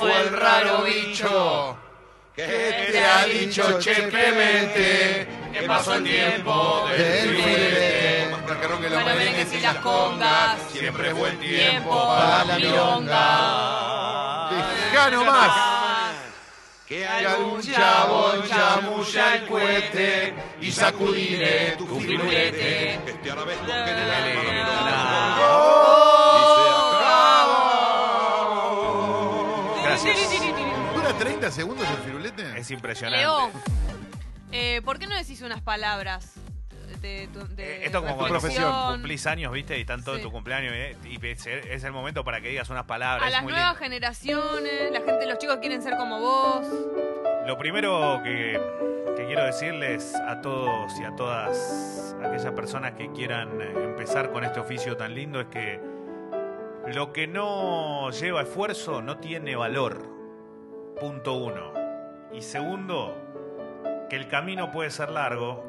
fue el raro bicho que te ha dicho Che Clemente que pasó el tiempo del filete. Para que los Para merengues y las congas. Siempre es buen Tiempo para la milonga. Dejá nomás. Que algún chabón chamulla el cohete y sacudiré tu filete. Que este arabesco que en el alma la milonga. 30 segundos el firulete? Es impresionante. Leo, eh, ¿por qué no decís unas palabras de, tu- de Eh, Esto como cuando reflexión? cumplís años, ¿viste? Y tanto Sí. en tu cumpleaños, ¿eh? Y es es el momento para que digas unas palabras. A es las muy nuevas lindo. generaciones, la gente, los chicos quieren ser como vos. Lo primero que, que quiero decirles a todos y a todas aquellas personas que quieran eh, empezar con este oficio tan lindo es que lo que no lleva esfuerzo no tiene valor. Punto uno. Y segundo, que el camino puede ser largo,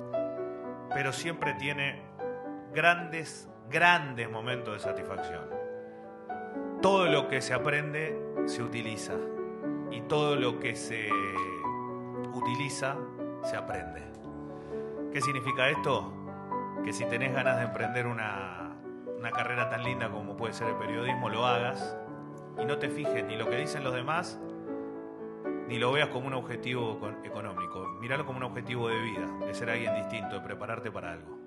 pero siempre tiene grandes, grandes momentos de satisfacción. Todo lo que se aprende se utiliza y todo lo que se utiliza se aprende. ¿Qué significa esto? Que si tenés ganas de emprender una, una carrera tan linda como puede ser el periodismo, lo hagas y no te fijes ni lo que dicen los demás, ni lo veas como un objetivo econ- económico. Míralo como un objetivo de vida, de ser alguien distinto, de prepararte para algo.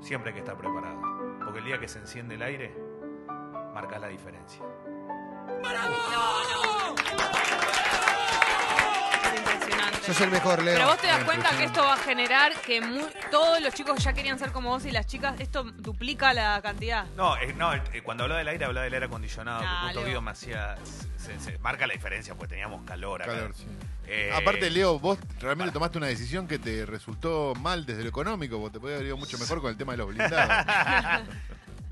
Siempre hay que estar preparado, porque el día que se enciende el aire, marca la diferencia. Sos el mejor, Leo. Pero vos te das Bien, cuenta que esto va a generar que mu- todos los chicos ya querían ser como vos y las chicas, esto duplica la cantidad. No, eh, no eh, cuando hablaba del aire, hablaba del aire acondicionado, Ah, que justo Leo. Guido me hacía. Se, se marca la diferencia, pues teníamos calor acá. Calor, sí. Eh, Aparte, Leo, vos realmente tomaste una decisión que te resultó mal desde lo económico, vos te podía haber ido mucho mejor con el tema de los blindados.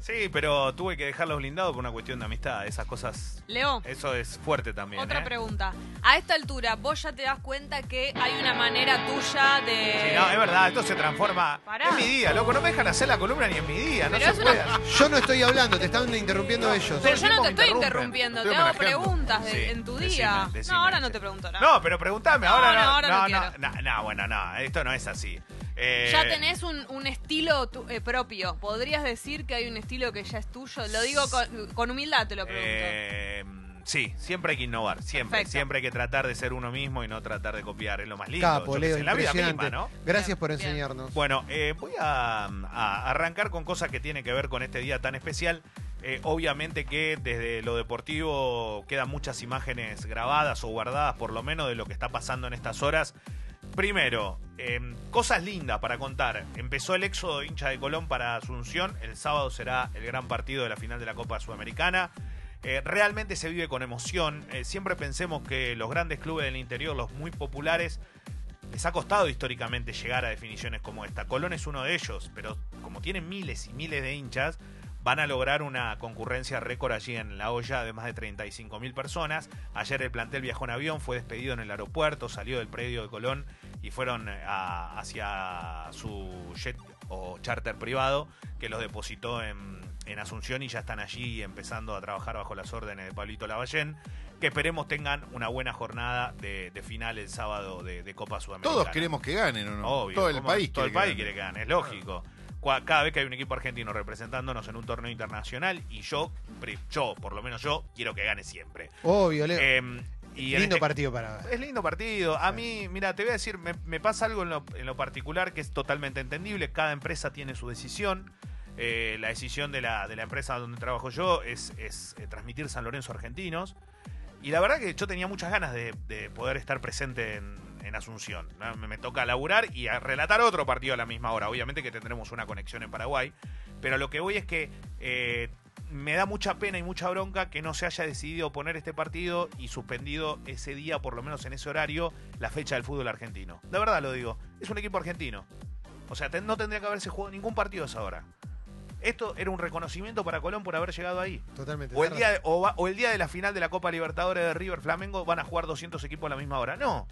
Sí, pero tuve que dejarlos blindados por una cuestión de amistad. Esas cosas. Leo, Eso es fuerte también. otra ¿eh? pregunta. A esta altura, vos ya te das cuenta que hay una manera tuya de... Sí, no, es verdad, esto se transforma. Pará. Es mi día, loco. No me dejan hacer la columna ni en mi día. No Pero se una- puede. Yo no estoy hablando, te están interrumpiendo ellos. Pero yo no te estoy interrumpiendo, Estoy te hago preguntas de- Sí, en tu decime, día. decime, no, ahora no te pregunto nada. No, pero preguntame, No, ahora no, no. ahora no no, no, no, bueno, no, esto no es así. Eh, Ya tenés un, un estilo tu- eh, propio. ¿Podrías decir que hay un estilo que ya es tuyo? Lo digo con, con humildad, te lo pregunto. Eh, sí, siempre hay que innovar, siempre. Perfecto. Siempre hay que tratar de ser uno mismo y no tratar de copiar, es lo más lindo. Capo, Leo, sé, en la vida misma, ¿no? Gracias por bien. enseñarnos. Bueno, eh, voy a, a arrancar con cosas que tienen que ver con este día tan especial. Eh, obviamente que desde lo deportivo quedan muchas imágenes grabadas o guardadas, por lo menos, de lo que está pasando en estas horas. Primero, eh, cosas lindas para contar. Empezó el éxodo de hincha de Colón para Asunción. El sábado será el gran partido de la final de la Copa Sudamericana. Eh, realmente se vive con emoción. Eh, siempre pensemos que los grandes clubes del interior, los muy populares, les ha costado históricamente llegar a definiciones como esta. Colón es uno de ellos, pero como tienen miles y miles de hinchas, van a lograr una concurrencia récord allí en La Hoya de más de 35 mil personas. Ayer el plantel viajó en avión, fue despedido en el aeropuerto, salió del predio de Colón y fueron eh, a- hacia su jet o charter privado que los depositó en, en Asunción y ya están allí empezando a trabajar bajo las órdenes de Pablito Lavallén. Que esperemos tengan una buena jornada de, de final el sábado de, de Copa Sudamericana. Todos queremos que ganen, ¿o no? Obvio, todo el país todo el quiere país que quiere que gane, es lógico. Cada vez que hay un equipo argentino representándonos en un torneo internacional y yo, yo, por lo menos yo, quiero que gane siempre. Obvio, Leo. Eh, y Lindo este- partido para ver. es lindo partido. A mí, mira, te voy a decir, me, me pasa algo en lo, en lo particular que es totalmente entendible. Cada empresa tiene su decisión. Eh, la decisión de la, de la empresa donde trabajo yo es, es, eh, transmitir San Lorenzo Argentinos. Y la verdad que yo tenía muchas ganas de, de poder estar presente en, en Asunción. ¿no? Me, me toca laburar y a relatar otro partido a la misma hora. Obviamente que tendremos una conexión en Paraguay. Pero lo que voy es que eh, me da mucha pena y mucha bronca que no se haya decidido poner este partido y suspendido ese día, por lo menos en ese horario, la fecha del fútbol argentino. De verdad lo digo. Es un equipo argentino. O sea, no tendría que haberse jugado ningún partido a esa hora. Esto era un reconocimiento para Colón por haber llegado ahí. Totalmente. O el, día de, o, va- o el día de la final de la Copa Libertadores de River Flamengo van a jugar 200 equipos a la misma hora. No,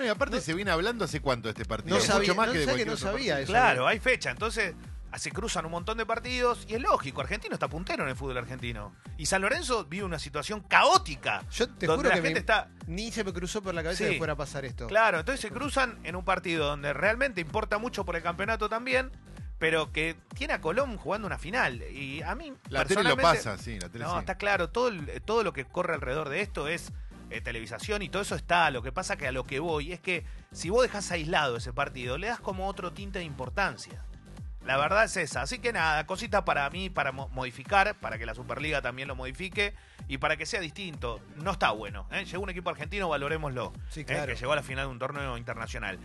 No, y aparte se viene hablando hace cuánto de este partido. No Mucho sabía, más no, que de ¿sabes que no otro sabía partido. eso. claro, hay fecha. Entonces, se cruzan un montón de partidos y es lógico, Argentino está puntero en el fútbol argentino. Y San Lorenzo vive una situación caótica. Yo te donde juro la que gente me- está ni se me cruzó por la cabeza Sí. que fuera a pasar esto. Claro, entonces se cruzan en un partido donde realmente importa mucho por el campeonato también, pero que tiene a Colón jugando una final. Y a mí, La tele lo pasa, sí, la tele No, sí. está claro, todo, todo lo que corre alrededor de esto es eh, televisación y todo eso está. Lo que pasa que a lo que voy es que si vos dejás aislado ese partido, le das como otro tinte de importancia. La verdad es esa. Así que nada, cositas para mí, para mo- modificar, para que la Superliga también lo modifique y para que sea distinto. No está bueno. ¿eh? Llegó un equipo argentino, valorémoslo. Sí, ¿eh? Que llegó a la final de un torneo internacional.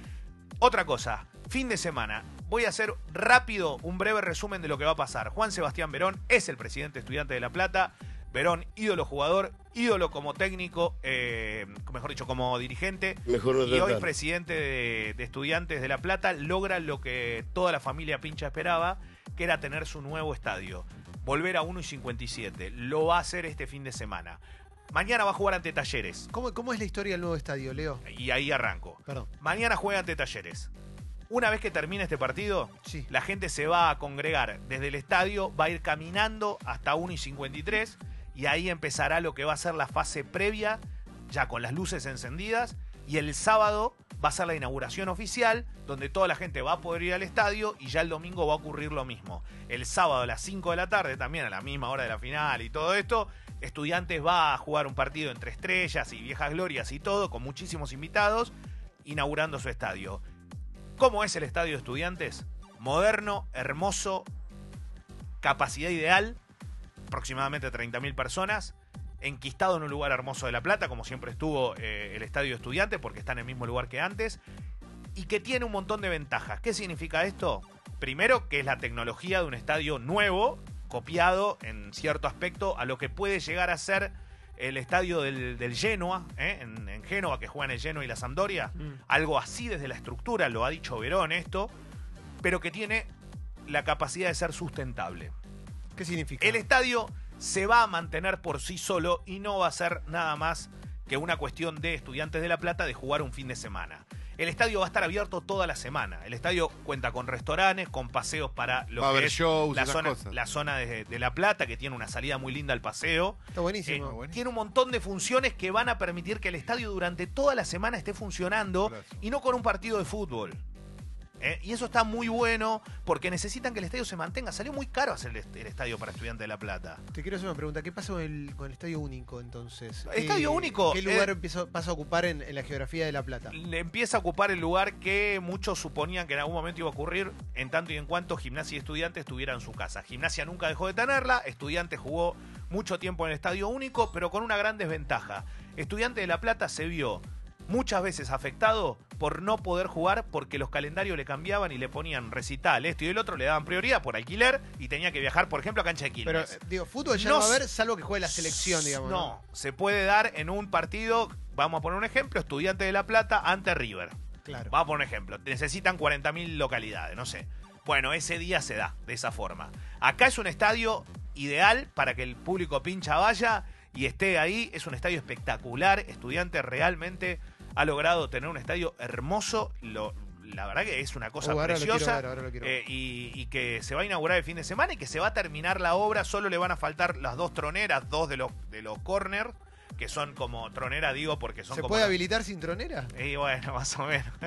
Otra cosa, fin de semana. Voy a hacer rápido un breve resumen de lo que va a pasar. Juan Sebastián Verón es el presidente estudiante de La Plata. Verón, ídolo jugador, ídolo como técnico, eh, mejor dicho, como dirigente. Mejor no y hoy presidente de, de estudiantes de La Plata logra lo que toda la familia pincha esperaba, que era tener su nuevo estadio. Volver a 1 y 57. Lo va a hacer este fin de semana. Mañana va a jugar ante Talleres. ¿Cómo, ¿Cómo es la historia del nuevo estadio, Leo? Y ahí arranco. Perdón. Mañana juega ante Talleres. Una vez que termine este partido, Sí. la gente se va a congregar desde el estadio, va a ir caminando hasta 1 y 53 y ahí empezará lo que va a ser la fase previa, ya con las luces encendidas. Y el sábado va a ser la inauguración oficial, donde toda la gente va a poder ir al estadio y ya el domingo va a ocurrir lo mismo. El sábado a las 5 de la tarde, también a la misma hora de la final y todo esto, Estudiantes va a jugar un partido entre estrellas y viejas glorias y todo, con muchísimos invitados, inaugurando su estadio. ¿Cómo es el estadio de Estudiantes? Moderno, hermoso, capacidad ideal, aproximadamente 30.000 personas, enquistado en un lugar hermoso de La Plata, como siempre estuvo eh, el estadio de Estudiantes, porque está en el mismo lugar que antes, y que tiene un montón de ventajas. ¿Qué significa esto? Primero, que es la tecnología de un estadio nuevo, copiado en cierto aspecto a lo que puede llegar a ser el estadio del, del Genoa, ¿eh? en, en Génova, que juegan el Genoa y la Sampdoria. Algo así desde la estructura, lo ha dicho Verón esto, pero que tiene la capacidad de ser sustentable. ¿Qué significa? El estadio se va a mantener por sí solo y no va a ser nada más que una cuestión de estudiantes de La Plata de jugar un fin de semana. El estadio va a estar abierto toda la semana. El estadio cuenta con restaurantes, con paseos para lo Va a que haber shows, la, zona, cosas. la zona de, de La Plata, que tiene una salida muy linda al paseo. Está buenísimo. Eh, buenísimo. tiene un montón de funciones que van a permitir que el estadio durante toda la semana esté funcionando y no con un partido de fútbol. ¿Eh? Y eso está muy bueno porque necesitan que el estadio se mantenga. Salió muy caro hacer el, est- el estadio para Estudiantes de La Plata. Te quiero hacer una pregunta. ¿Qué pasa con el, con el estadio único entonces? Estadio ¿Qué- único, ¿Qué lugar eh, empieza- pasa a ocupar en, en la geografía de La Plata? Le empieza a ocupar el lugar que muchos suponían que en algún momento iba a ocurrir en tanto y en cuanto Gimnasia y Estudiantes tuvieran su casa. Gimnasia nunca dejó de tenerla, Estudiantes jugó mucho tiempo en el estadio único, pero con una gran desventaja. Estudiantes de La Plata se vio muchas veces afectado por no poder jugar porque los calendarios le cambiaban y le ponían recital, esto y el otro, le daban prioridad por alquiler y tenía que viajar, por ejemplo, a cancha de Quilmes. Pero, digo, fútbol ya No no, va a haber, salvo que juegue la selección, digamos. No, se puede dar en un partido, vamos a poner un ejemplo, Estudiante de La Plata ante River. Claro. Vamos a poner un ejemplo. Necesitan 40.000 localidades, no sé. Bueno, ese día se da de esa forma. Acá es un estadio ideal para que el público pincha vaya y esté ahí. Es un estadio espectacular. Estudiante realmente ha logrado tener un estadio hermoso. Lo- la verdad que es una cosa ahora lo preciosa. ver. Eh, y, y que se va a inaugurar el fin de semana y que se va a terminar la obra. Solo le van a faltar las dos troneras, dos de los, de los corners, que son como tronera, digo, porque son ¿Se como puede habilitar sin tronera? y bueno, más o menos.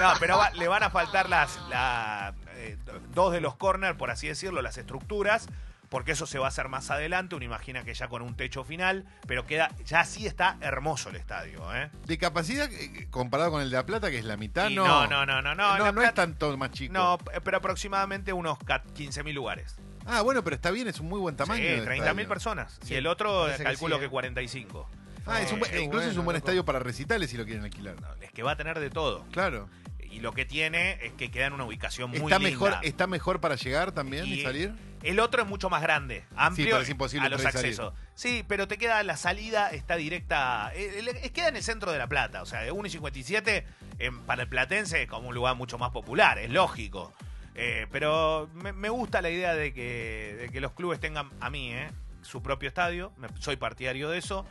no, pero va- le van a faltar las la, eh, dos de los corners, por así decirlo, las estructuras, porque eso se va a hacer más adelante. Uno imagina que ya con un techo final, pero queda ya sí está hermoso el estadio, ¿eh? De capacidad, eh, comparado con el de La Plata, que es la mitad, Y no. no, no, no, no, no, No, no es tanto más chico. No, pero aproximadamente unos 15.000 lugares. Ah, bueno, pero está bien, es un muy buen tamaño. sí, de 30.000 estadio. personas. Sí, y el otro parece que calculo sí, que, ¿eh? 45. Ah, es un incluso es un buen loco. estadio para recitales si lo quieren alquilar. Es que va a tener de todo. Claro. Y lo que tiene es que queda en una ubicación muy Está linda. mejor, está mejor para llegar también y, Y- salir. El otro es mucho más grande, amplio pero es imposible a los entrar y salir. accesos. Sí, pero te queda la salida, está directa. eh, eh, queda en el centro de La Plata. O sea, de 1 y 57 en- para el platense es como un lugar mucho más popular, es lógico. Eh, pero me, me gusta la idea de que, de que los clubes tengan a mí, eh, su propio estadio. Me- soy partidario de eso.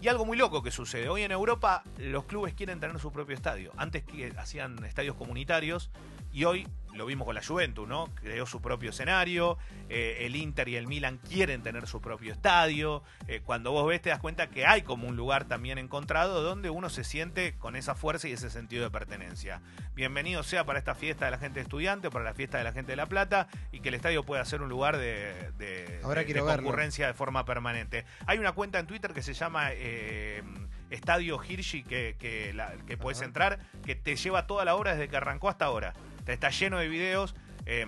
Y algo muy loco que sucede. Hoy en Europa los clubes quieren tener su propio estadio. Antes que hacían estadios comunitarios Y hoy lo vimos con la Juventus, ¿no? Creó su propio escenario, eh, el Inter y el Milan quieren tener su propio estadio. Eh, cuando vos ves te das cuenta que hay como un lugar también encontrado donde uno se siente con esa fuerza y ese sentido de pertenencia. Bienvenido sea para esta fiesta de la gente estudiante o para la fiesta de la gente de La Plata y que el estadio pueda ser un lugar de, de- Ahora de- de verlo. concurrencia de forma permanente. Hay una cuenta en Twitter que se llama eh, Estadio Hirschi que, que, la- que puedes entrar, que te lleva toda la obra desde que arrancó hasta ahora. Está lleno de videos eh,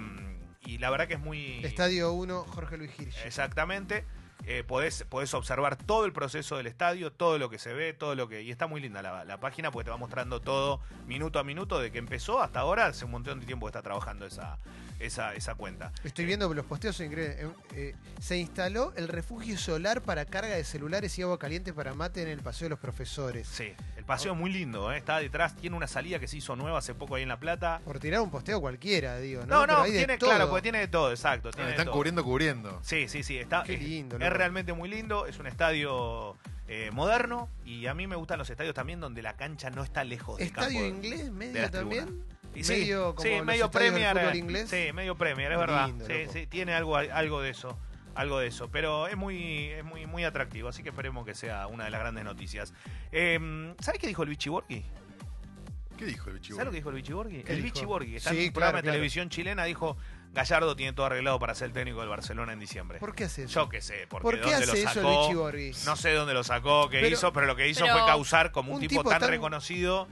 y la verdad que es muy... Estadio 1, Jorge Luis Hirsch. Exactamente. Eh, podés, podés observar todo el proceso del estadio, todo lo que se ve, todo lo que. Y está muy linda la, la página porque te va mostrando todo minuto a minuto de que empezó hasta ahora. Hace un montón de tiempo que está trabajando esa, esa, esa cuenta. Estoy viendo los posteos son increíbles. Eh, eh, se instaló el refugio solar para carga de celulares y agua caliente para mate en el Paseo de los Profesores. Sí, el paseo es muy lindo, ¿eh? está detrás, tiene una salida que se hizo nueva hace poco ahí en La Plata. Por tirar un posteo cualquiera, digo, ¿no? No, no, tiene, claro, porque tiene de todo, exacto. Ah, Tiene están todo. cubriendo, cubriendo. Sí, sí, sí, está. Qué es- lindo, Es, loco. realmente muy lindo, es un estadio eh, moderno y a mí me gustan los estadios también donde la cancha no está lejos del Estadio campo. inglés, medio también. Y sí, medio como sí, los medio del Premier. eh, inglés. Sí, medio Premier, es verdad. lindo, sí, sí, tiene algo, algo de eso. Algo de eso, pero es muy, es muy, muy atractivo, así que esperemos que sea una de las grandes noticias. Eh, ¿Sabes qué dijo el Vichy Borghi? ¿Qué dijo el bicho? ¿Sabes lo que dijo el Vichy Borghi? ¿Qué El? Vichy Borghi, que está Sí, en un claro, programa de claro. televisión chilena, dijo Gallardo tiene todo arreglado para ser el técnico del Barcelona en diciembre. ¿Por qué hace eso? Yo qué sé, porque ¿Por qué dónde hace lo eso el sacó, Vichy Borghi? no sé dónde lo sacó, qué Pero- hizo, pero lo que hizo fue causar como un, un tipo, tipo tan, tan- reconocido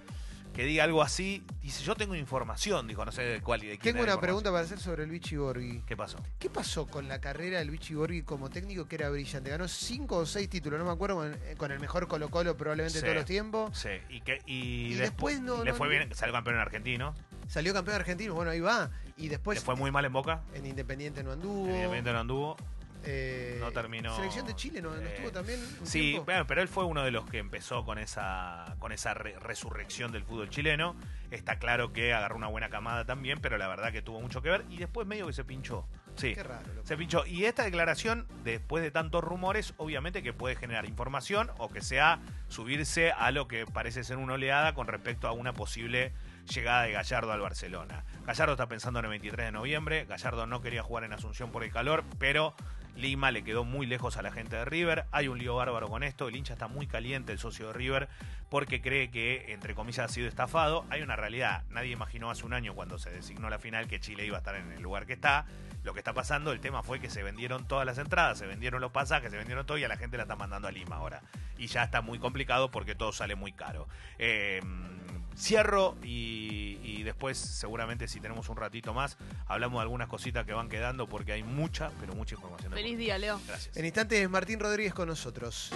que diga algo así. Dice, yo tengo información, dijo, no sé de cuál y de quién Tengo una pregunta para hacer sobre el Vichy Borghi. ¿Qué pasó? ¿Qué pasó con la carrera del Vichy Borghi como técnico que era brillante? Ganó cinco o seis títulos, no me acuerdo, con, eh, con el mejor Colo Colo probablemente de todos los tiempos. Sí, y, que, y, Y después, después no- le no- fue no- bien, salió campeón en argentino, Salió campeón argentino, bueno, ahí va. Y después le fue muy mal en Boca, en Independiente no anduvo. evidentemente no anduvo. Eh, No terminó. Selección de Chile no, no Eh, estuvo también. un Sí, bueno, pero él fue uno de los que empezó con esa, con esa re- resurrección del fútbol chileno. Está claro que agarró una buena camada también, pero la verdad que tuvo mucho que ver y después medio que se pinchó. Sí. Qué raro. Se pinchó. Y esta declaración, después de tantos rumores, obviamente que puede generar información o que sea subirse a lo que parece ser una oleada con respecto a una posible llegada de Gallardo al Barcelona. Gallardo está pensando en el 23 de noviembre. Gallardo no quería jugar en Asunción por el calor, pero Lima le quedó muy lejos a la gente de River. Hay un lío bárbaro con esto. El hincha está muy caliente, el socio de River, porque cree que, entre comillas, ha sido estafado. Hay una realidad. Nadie imaginó hace un año, cuando se designó la final, que Chile iba a estar en el lugar que está. Lo que está pasando, el tema fue que se vendieron todas las entradas, se vendieron los pasajes, se vendieron todo y a la gente la está mandando a Lima ahora. Y ya está muy complicado porque todo sale muy caro. Eh, cierro y, y después seguramente si tenemos un ratito más hablamos de algunas cositas que van quedando porque hay mucha, pero mucha información. Feliz día, Leo. Gracias. En instantes, Martín Rodríguez con nosotros.